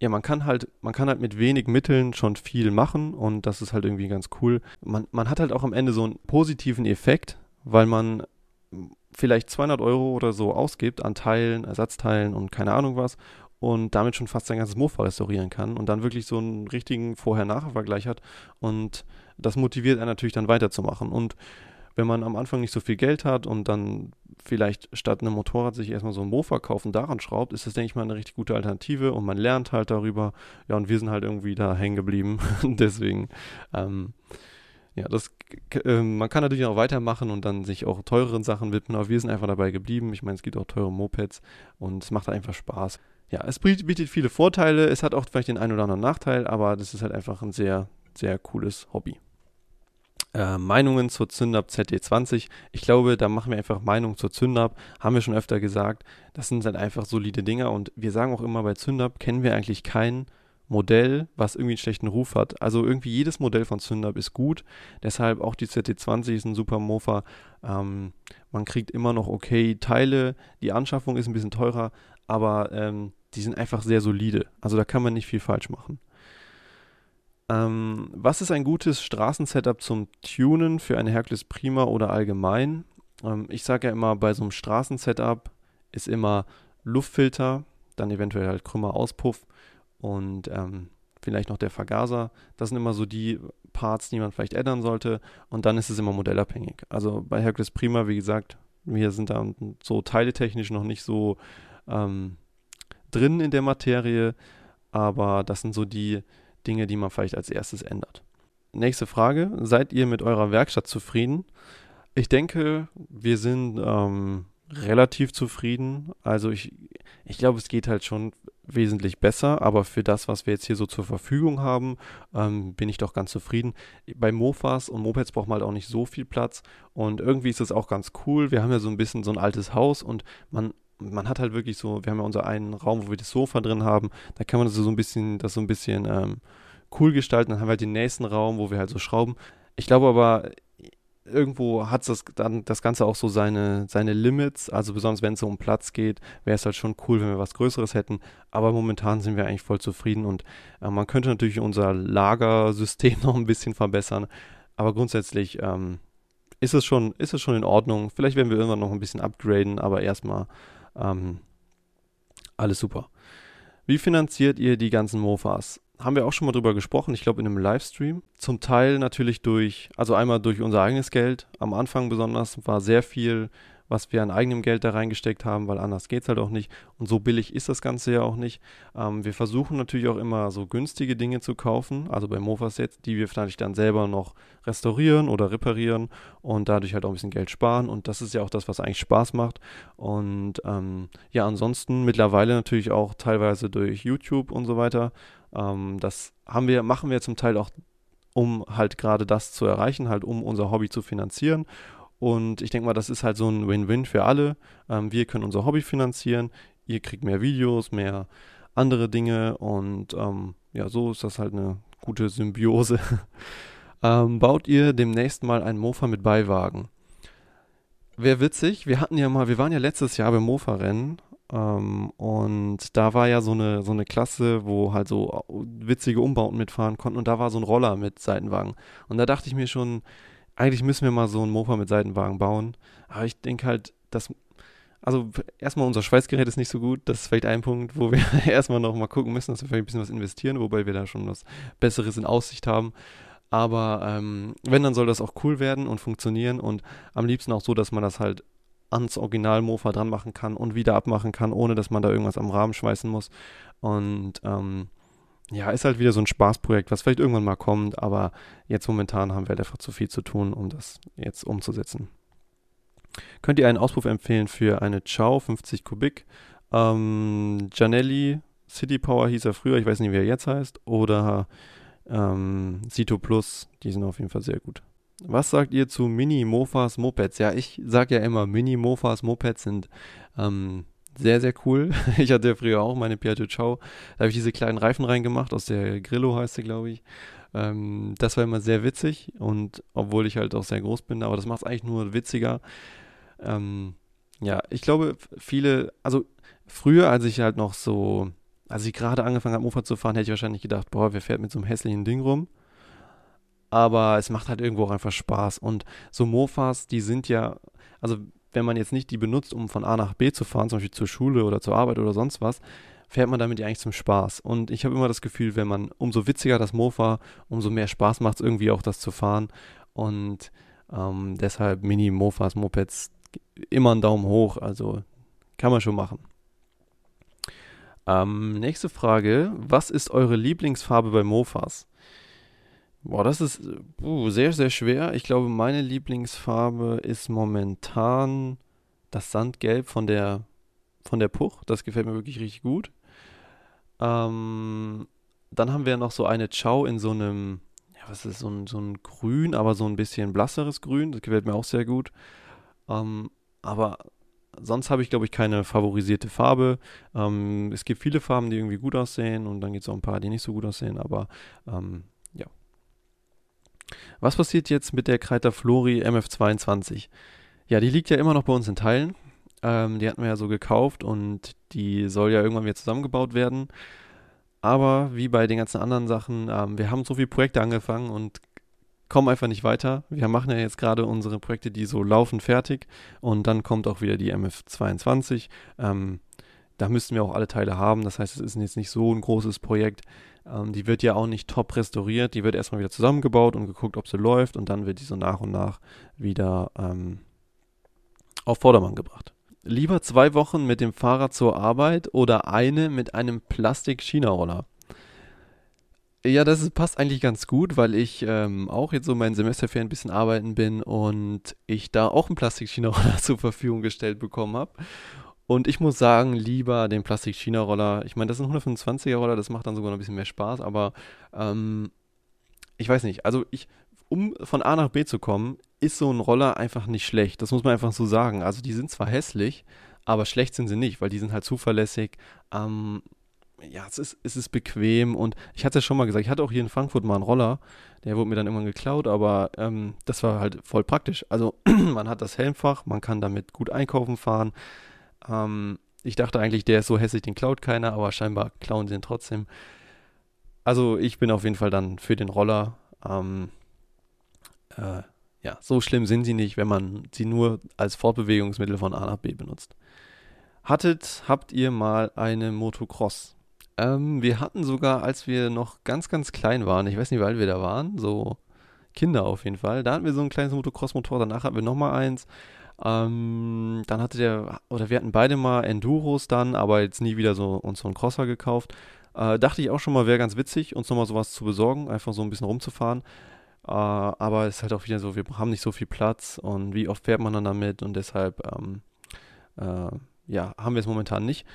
ja, man kann halt, man kann halt mit wenig Mitteln schon viel machen und das ist halt irgendwie ganz cool. Man, man hat halt auch am Ende so einen positiven Effekt, weil man vielleicht 200 Euro oder so ausgibt an Teilen, Ersatzteilen und keine Ahnung was und damit schon fast sein ganzes Mofa restaurieren kann und dann wirklich so einen richtigen Vorher-Nachher-Vergleich hat und das motiviert einen natürlich dann weiterzumachen und wenn man am Anfang nicht so viel Geld hat und dann vielleicht statt einem Motorrad sich erstmal so ein Mofa kaufen, daran schraubt, ist das, denke ich mal, eine richtig gute Alternative und man lernt halt darüber. Ja, und wir sind halt irgendwie da hängen geblieben. Deswegen, ähm, ja, das, äh, man kann natürlich auch weitermachen und dann sich auch teureren Sachen widmen, aber wir sind einfach dabei geblieben. Ich meine, es gibt auch teure Mopeds und es macht einfach Spaß. Ja, es bietet viele Vorteile, es hat auch vielleicht den einen oder anderen Nachteil, aber das ist halt einfach ein sehr, sehr cooles Hobby. Äh, Meinungen zur Zündab ZD20. Ich glaube, da machen wir einfach Meinungen zur Zündab. Haben wir schon öfter gesagt. Das sind halt einfach solide Dinger. Und wir sagen auch immer, bei Zündab kennen wir eigentlich kein Modell, was irgendwie einen schlechten Ruf hat. Also irgendwie jedes Modell von Zündab ist gut. Deshalb auch die ZD20 ist ein super Mofa. Ähm, man kriegt immer noch okay Teile. Die Anschaffung ist ein bisschen teurer, aber ähm, die sind einfach sehr solide. Also da kann man nicht viel falsch machen. Ähm, was ist ein gutes Straßensetup zum Tunen für eine Hercules Prima oder allgemein? Ähm, ich sage ja immer, bei so einem Straßensetup ist immer Luftfilter, dann eventuell halt krümmer Auspuff und ähm, vielleicht noch der Vergaser. Das sind immer so die Parts, die man vielleicht ändern sollte. Und dann ist es immer modellabhängig. Also bei Hercules Prima, wie gesagt, wir sind da so teiletechnisch noch nicht so ähm, drin in der Materie, aber das sind so die Dinge, die man vielleicht als erstes ändert. Nächste Frage. Seid ihr mit eurer Werkstatt zufrieden? Ich denke, wir sind ähm, relativ zufrieden. Also ich, ich glaube, es geht halt schon wesentlich besser, aber für das, was wir jetzt hier so zur Verfügung haben, ähm, bin ich doch ganz zufrieden. Bei Mofas und Mopeds braucht man halt auch nicht so viel Platz und irgendwie ist es auch ganz cool. Wir haben ja so ein bisschen so ein altes Haus und man man hat halt wirklich so, wir haben ja unser einen Raum, wo wir das Sofa drin haben, da kann man das so ein bisschen, das so ein bisschen ähm, cool gestalten. Dann haben wir halt den nächsten Raum, wo wir halt so schrauben. Ich glaube aber, irgendwo hat das dann das Ganze auch so seine, seine Limits. Also besonders wenn es um Platz geht, wäre es halt schon cool, wenn wir was Größeres hätten. Aber momentan sind wir eigentlich voll zufrieden und äh, man könnte natürlich unser Lagersystem noch ein bisschen verbessern. Aber grundsätzlich ähm, ist es schon, ist es schon in Ordnung. Vielleicht werden wir irgendwann noch ein bisschen upgraden, aber erstmal ähm, alles super. Wie finanziert ihr die ganzen Mofas? Haben wir auch schon mal drüber gesprochen, ich glaube in einem Livestream. Zum Teil natürlich durch, also einmal durch unser eigenes Geld. Am Anfang besonders war sehr viel was wir an eigenem Geld da reingesteckt haben, weil anders geht es halt auch nicht. Und so billig ist das Ganze ja auch nicht. Ähm, wir versuchen natürlich auch immer so günstige Dinge zu kaufen, also bei Mofas jetzt, die wir vielleicht dann selber noch restaurieren oder reparieren und dadurch halt auch ein bisschen Geld sparen. Und das ist ja auch das, was eigentlich Spaß macht. Und ähm, ja, ansonsten mittlerweile natürlich auch teilweise durch YouTube und so weiter. Ähm, das haben wir, machen wir zum Teil auch um halt gerade das zu erreichen, halt um unser Hobby zu finanzieren und ich denke mal, das ist halt so ein Win-Win für alle. Ähm, wir können unser Hobby finanzieren, ihr kriegt mehr Videos, mehr andere Dinge und ähm, ja, so ist das halt eine gute Symbiose. ähm, baut ihr demnächst mal ein Mofa mit Beiwagen? Wäre witzig, wir hatten ja mal, wir waren ja letztes Jahr beim Mofa-Rennen ähm, und da war ja so eine, so eine Klasse, wo halt so witzige Umbauten mitfahren konnten und da war so ein Roller mit Seitenwagen. Und da dachte ich mir schon, eigentlich müssen wir mal so ein Mofa mit Seitenwagen bauen. Aber ich denke halt, dass. Also erstmal unser Schweißgerät ist nicht so gut. Das ist vielleicht ein Punkt, wo wir erstmal noch mal gucken müssen, dass wir vielleicht ein bisschen was investieren, wobei wir da schon was Besseres in Aussicht haben. Aber ähm, wenn, dann soll das auch cool werden und funktionieren und am liebsten auch so, dass man das halt ans Original-Mofa dran machen kann und wieder abmachen kann, ohne dass man da irgendwas am Rahmen schweißen muss. Und ähm, ja, ist halt wieder so ein Spaßprojekt, was vielleicht irgendwann mal kommt, aber jetzt momentan haben wir halt einfach zu viel zu tun, um das jetzt umzusetzen. Könnt ihr einen Auspuff empfehlen für eine Ciao 50 Kubik? Ähm, Janelli City Power hieß er früher, ich weiß nicht, wie er jetzt heißt, oder ähm, Sito Plus, die sind auf jeden Fall sehr gut. Was sagt ihr zu Mini-Mofas, Mopeds? Ja, ich sag ja immer, Mini-Mofas, Mopeds sind ähm, sehr, sehr cool. Ich hatte ja früher auch meine Piaggio Ciao. Da habe ich diese kleinen Reifen reingemacht, aus der Grillo heißt sie, glaube ich. Ähm, das war immer sehr witzig und obwohl ich halt auch sehr groß bin, aber das macht es eigentlich nur witziger. Ähm, ja, ich glaube, viele, also früher, als ich halt noch so, als ich gerade angefangen habe, Mofa zu fahren, hätte ich wahrscheinlich gedacht, boah, wer fährt mit so einem hässlichen Ding rum? Aber es macht halt irgendwo auch einfach Spaß. Und so Mofas, die sind ja, also wenn man jetzt nicht die benutzt, um von A nach B zu fahren, zum Beispiel zur Schule oder zur Arbeit oder sonst was, fährt man damit ja eigentlich zum Spaß. Und ich habe immer das Gefühl, wenn man umso witziger das Mofa, umso mehr Spaß macht es irgendwie auch das zu fahren. Und ähm, deshalb Mini-Mofas, Mopeds immer einen Daumen hoch. Also kann man schon machen. Ähm, nächste Frage. Was ist eure Lieblingsfarbe bei Mofas? Boah, das ist uh, sehr, sehr schwer. Ich glaube, meine Lieblingsfarbe ist momentan das Sandgelb von der, von der Puch. Das gefällt mir wirklich richtig gut. Ähm, dann haben wir noch so eine Chow in so einem, ja, was ist so ein, so ein Grün, aber so ein bisschen blasseres Grün. Das gefällt mir auch sehr gut. Ähm, aber sonst habe ich, glaube ich, keine favorisierte Farbe. Ähm, es gibt viele Farben, die irgendwie gut aussehen und dann gibt es auch ein paar, die nicht so gut aussehen, aber ähm, was passiert jetzt mit der Kreiter Flori MF22? Ja, die liegt ja immer noch bei uns in Teilen. Ähm, die hatten wir ja so gekauft und die soll ja irgendwann wieder zusammengebaut werden. Aber wie bei den ganzen anderen Sachen, ähm, wir haben so viele Projekte angefangen und kommen einfach nicht weiter. Wir machen ja jetzt gerade unsere Projekte, die so laufen, fertig. Und dann kommt auch wieder die MF22. Ähm, da müssten wir auch alle Teile haben. Das heißt, es ist jetzt nicht so ein großes Projekt. Ähm, die wird ja auch nicht top restauriert. Die wird erstmal wieder zusammengebaut und geguckt, ob sie läuft. Und dann wird die so nach und nach wieder ähm, auf Vordermann gebracht. Lieber zwei Wochen mit dem Fahrrad zur Arbeit oder eine mit einem Plastik-China-Roller? Ja, das passt eigentlich ganz gut, weil ich ähm, auch jetzt so mein Semesterferien ein bisschen arbeiten bin und ich da auch einen Plastik-China-Roller zur Verfügung gestellt bekommen habe. Und ich muss sagen, lieber den Plastik-China-Roller. Ich meine, das ist ein 125er-Roller, das macht dann sogar noch ein bisschen mehr Spaß, aber ähm, ich weiß nicht. Also ich, um von A nach B zu kommen, ist so ein Roller einfach nicht schlecht. Das muss man einfach so sagen. Also die sind zwar hässlich, aber schlecht sind sie nicht, weil die sind halt zuverlässig. Ähm, ja, es ist, es ist bequem und ich hatte es ja schon mal gesagt, ich hatte auch hier in Frankfurt mal einen Roller, der wurde mir dann irgendwann geklaut, aber ähm, das war halt voll praktisch. Also man hat das Helmfach, man kann damit gut einkaufen fahren. Ähm, ich dachte eigentlich, der ist so hässlich, den klaut keiner, aber scheinbar klauen sie ihn trotzdem. Also ich bin auf jeden Fall dann für den Roller. Ähm, äh, ja, so schlimm sind sie nicht, wenn man sie nur als Fortbewegungsmittel von A nach B benutzt. Hattet, habt ihr mal eine Motocross? Ähm, wir hatten sogar, als wir noch ganz, ganz klein waren, ich weiß nicht, weil wir da waren, so Kinder auf jeden Fall, da hatten wir so ein kleines Motocross-Motor, danach hatten wir nochmal eins. Ähm, dann hatte der, oder wir hatten beide mal Enduros dann, aber jetzt nie wieder so uns so einen Crosser gekauft. Äh, dachte ich auch schon mal, wäre ganz witzig, uns nochmal sowas zu besorgen, einfach so ein bisschen rumzufahren. Äh, aber es ist halt auch wieder so, wir haben nicht so viel Platz und wie oft fährt man dann damit und deshalb ähm, äh, ja, haben wir es momentan nicht.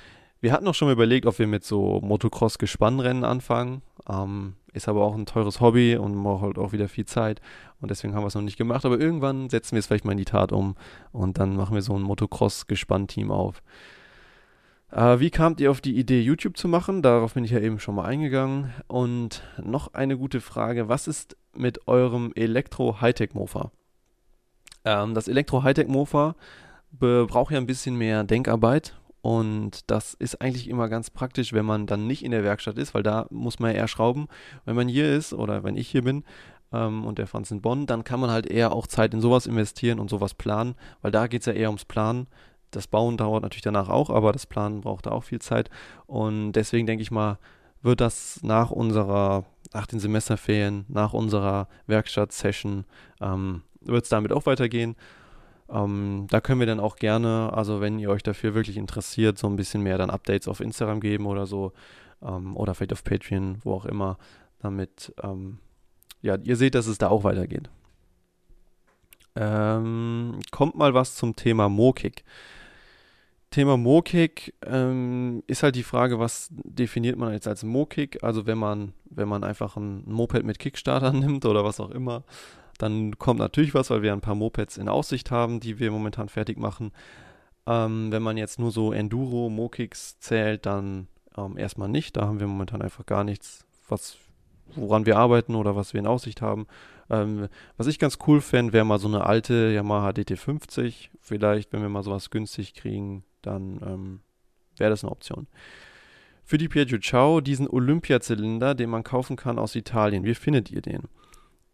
Wir hatten auch schon mal überlegt, ob wir mit so Motocross-Gespannrennen anfangen. Ähm, ist aber auch ein teures Hobby und braucht halt auch wieder viel Zeit. Und deswegen haben wir es noch nicht gemacht. Aber irgendwann setzen wir es vielleicht mal in die Tat um und dann machen wir so ein Motocross-Gespannteam auf. Äh, wie kamt ihr auf die Idee, YouTube zu machen? Darauf bin ich ja eben schon mal eingegangen. Und noch eine gute Frage: Was ist mit eurem Elektro-Hightech-Mofa? Ähm, das Elektro-Hightech-Mofa braucht ja ein bisschen mehr Denkarbeit und das ist eigentlich immer ganz praktisch, wenn man dann nicht in der Werkstatt ist, weil da muss man ja eher schrauben. Wenn man hier ist oder wenn ich hier bin ähm, und der Franz in Bonn, dann kann man halt eher auch Zeit in sowas investieren und sowas planen, weil da geht es ja eher ums Planen. Das Bauen dauert natürlich danach auch, aber das Planen braucht da auch viel Zeit. Und deswegen denke ich mal, wird das nach unserer, nach den Semesterferien, nach unserer Werkstatt-Session, ähm, wird es damit auch weitergehen. Ähm, da können wir dann auch gerne, also wenn ihr euch dafür wirklich interessiert, so ein bisschen mehr dann Updates auf Instagram geben oder so. Ähm, oder vielleicht auf Patreon, wo auch immer, damit, ähm, ja, ihr seht, dass es da auch weitergeht. Ähm, kommt mal was zum Thema Mokik. Thema Mokik ähm, ist halt die Frage, was definiert man jetzt als Mokik? Also wenn man, wenn man einfach ein Moped mit Kickstarter nimmt oder was auch immer, dann kommt natürlich was, weil wir ein paar Mopeds in Aussicht haben, die wir momentan fertig machen. Ähm, wenn man jetzt nur so Enduro, Mokicks zählt, dann ähm, erstmal nicht. Da haben wir momentan einfach gar nichts, was, woran wir arbeiten oder was wir in Aussicht haben. Ähm, was ich ganz cool fände, wäre mal so eine alte Yamaha DT50. Vielleicht, wenn wir mal sowas günstig kriegen, dann ähm, wäre das eine Option. Für die Piaggio Ciao diesen Olympiazylinder, den man kaufen kann aus Italien. Wie findet ihr den?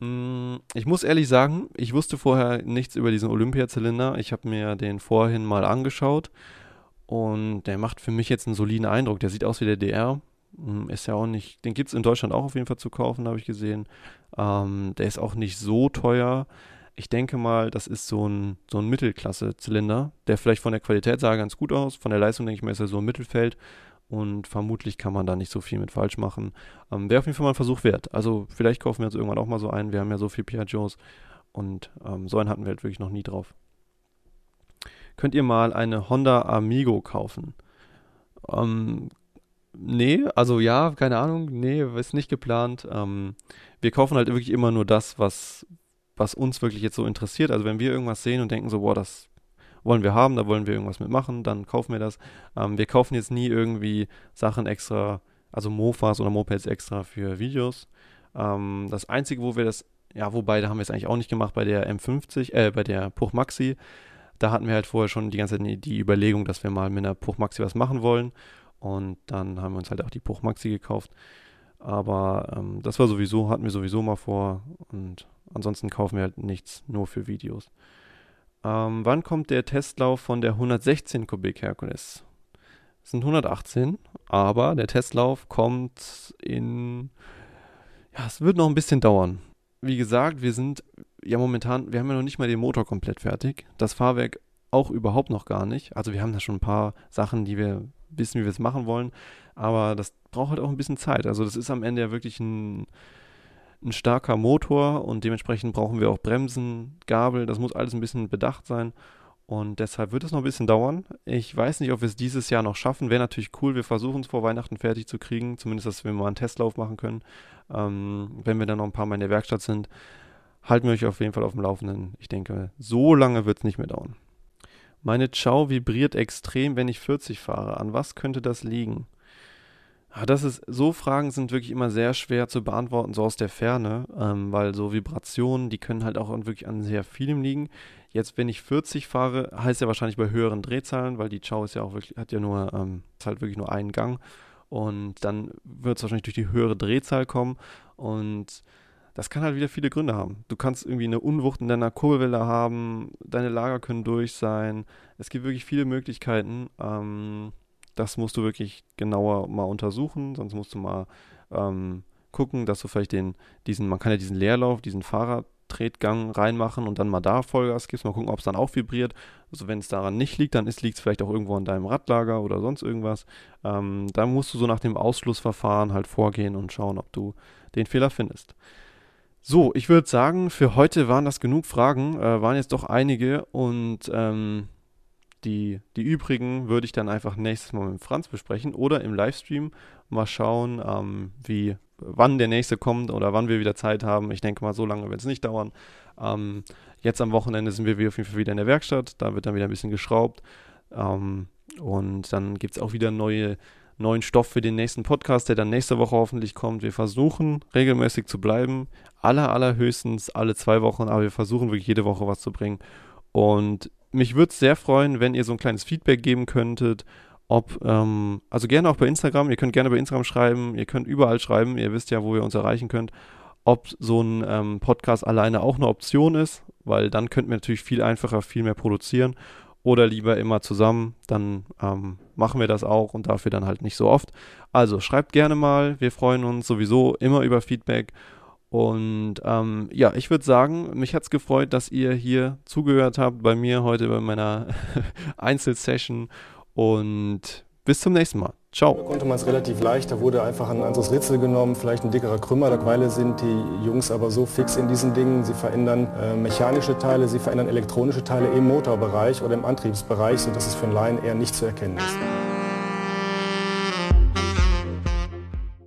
Mm, ich muss ehrlich sagen, ich wusste vorher nichts über diesen Olympiazylinder. Ich habe mir den vorhin mal angeschaut und der macht für mich jetzt einen soliden Eindruck. Der sieht aus wie der DR. Mm, ist ja auch nicht, den gibt es in Deutschland auch auf jeden Fall zu kaufen, habe ich gesehen. Ähm, der ist auch nicht so teuer. Ich denke mal, das ist so ein, so ein Mittelklasse-Zylinder, der vielleicht von der Qualität sah ganz gut aus. Von der Leistung denke ich mal, ist er so im Mittelfeld und vermutlich kann man da nicht so viel mit falsch machen. Ähm, Wäre auf jeden Fall mal ein Versuch wert. Also vielleicht kaufen wir uns irgendwann auch mal so einen. Wir haben ja so viel Piaggios und ähm, so einen hatten wir halt wirklich noch nie drauf. Könnt ihr mal eine Honda Amigo kaufen? Ähm, nee, also ja, keine Ahnung, nee, ist nicht geplant. Ähm, wir kaufen halt wirklich immer nur das, was, was uns wirklich jetzt so interessiert. Also wenn wir irgendwas sehen und denken so, boah, das wollen wir haben, da wollen wir irgendwas mitmachen, dann kaufen wir das. Ähm, wir kaufen jetzt nie irgendwie Sachen extra, also Mofas oder Mopeds extra für Videos. Ähm, das Einzige, wo wir das, ja, wobei, da haben wir es eigentlich auch nicht gemacht bei der M50, äh, bei der Puch Maxi. Da hatten wir halt vorher schon die ganze Zeit die Überlegung, dass wir mal mit einer Puch Maxi was machen wollen. Und dann haben wir uns halt auch die Puch Maxi gekauft. Aber ähm, das war sowieso, hatten wir sowieso mal vor. Und ansonsten kaufen wir halt nichts nur für Videos. Ähm, wann kommt der Testlauf von der 116 Kubik Herkules? Es sind 118, aber der Testlauf kommt in. Ja, es wird noch ein bisschen dauern. Wie gesagt, wir sind ja momentan, wir haben ja noch nicht mal den Motor komplett fertig. Das Fahrwerk auch überhaupt noch gar nicht. Also wir haben da schon ein paar Sachen, die wir wissen, wie wir es machen wollen. Aber das braucht halt auch ein bisschen Zeit. Also das ist am Ende ja wirklich ein ein starker Motor und dementsprechend brauchen wir auch Bremsen, Gabel, das muss alles ein bisschen bedacht sein. Und deshalb wird es noch ein bisschen dauern. Ich weiß nicht, ob wir es dieses Jahr noch schaffen. Wäre natürlich cool. Wir versuchen es vor Weihnachten fertig zu kriegen. Zumindest, dass wir mal einen Testlauf machen können. Ähm, wenn wir dann noch ein paar Mal in der Werkstatt sind, halten wir euch auf jeden Fall auf dem Laufenden. Ich denke, so lange wird es nicht mehr dauern. Meine Chow vibriert extrem, wenn ich 40 fahre. An was könnte das liegen? Ja, das ist, so Fragen sind wirklich immer sehr schwer zu beantworten, so aus der Ferne, ähm, weil so Vibrationen, die können halt auch wirklich an sehr vielem liegen. Jetzt, wenn ich 40 fahre, heißt ja wahrscheinlich bei höheren Drehzahlen, weil die Chow ist ja auch wirklich, hat ja nur, ähm, ist halt wirklich nur einen Gang. Und dann wird es wahrscheinlich durch die höhere Drehzahl kommen. Und das kann halt wieder viele Gründe haben. Du kannst irgendwie eine Unwucht in deiner Kurbelwelle haben, deine Lager können durch sein. Es gibt wirklich viele Möglichkeiten. Ähm, das musst du wirklich genauer mal untersuchen, sonst musst du mal ähm, gucken, dass du vielleicht den, diesen, man kann ja diesen Leerlauf, diesen Fahrradtretgang reinmachen und dann mal da Vollgas gibst, mal gucken, ob es dann auch vibriert. Also wenn es daran nicht liegt, dann liegt es vielleicht auch irgendwo an deinem Radlager oder sonst irgendwas. Ähm, da musst du so nach dem Ausschlussverfahren halt vorgehen und schauen, ob du den Fehler findest. So, ich würde sagen, für heute waren das genug Fragen, äh, waren jetzt doch einige und ähm, die, die übrigen würde ich dann einfach nächstes Mal mit Franz besprechen oder im Livestream mal schauen, ähm, wie, wann der nächste kommt oder wann wir wieder Zeit haben. Ich denke mal, so lange wird es nicht dauern. Ähm, jetzt am Wochenende sind wir auf jeden Fall wieder in der Werkstatt. Da wird dann wieder ein bisschen geschraubt. Ähm, und dann gibt es auch wieder neue, neuen Stoff für den nächsten Podcast, der dann nächste Woche hoffentlich kommt. Wir versuchen regelmäßig zu bleiben. Aller, allerhöchstens alle zwei Wochen, aber wir versuchen wirklich jede Woche was zu bringen. Und mich würde es sehr freuen, wenn ihr so ein kleines Feedback geben könntet. Ob, ähm, also gerne auch bei Instagram, ihr könnt gerne bei Instagram schreiben, ihr könnt überall schreiben, ihr wisst ja, wo ihr uns erreichen könnt, ob so ein ähm, Podcast alleine auch eine Option ist, weil dann könnten wir natürlich viel einfacher, viel mehr produzieren. Oder lieber immer zusammen, dann ähm, machen wir das auch und dafür dann halt nicht so oft. Also schreibt gerne mal, wir freuen uns sowieso immer über Feedback und ähm, ja, ich würde sagen, mich hat es gefreut, dass ihr hier zugehört habt bei mir heute bei meiner Einzelsession. Und bis zum nächsten Mal. Ciao. Da konnte man es relativ leicht, da wurde einfach ein anderes Ritzel genommen, vielleicht ein dickerer Krümmer. Mittlerweile sind die Jungs aber so fix in diesen Dingen, sie verändern äh, mechanische Teile, sie verändern elektronische Teile im Motorbereich oder im Antriebsbereich, sodass es für einen Laien eher nicht zu erkennen ist.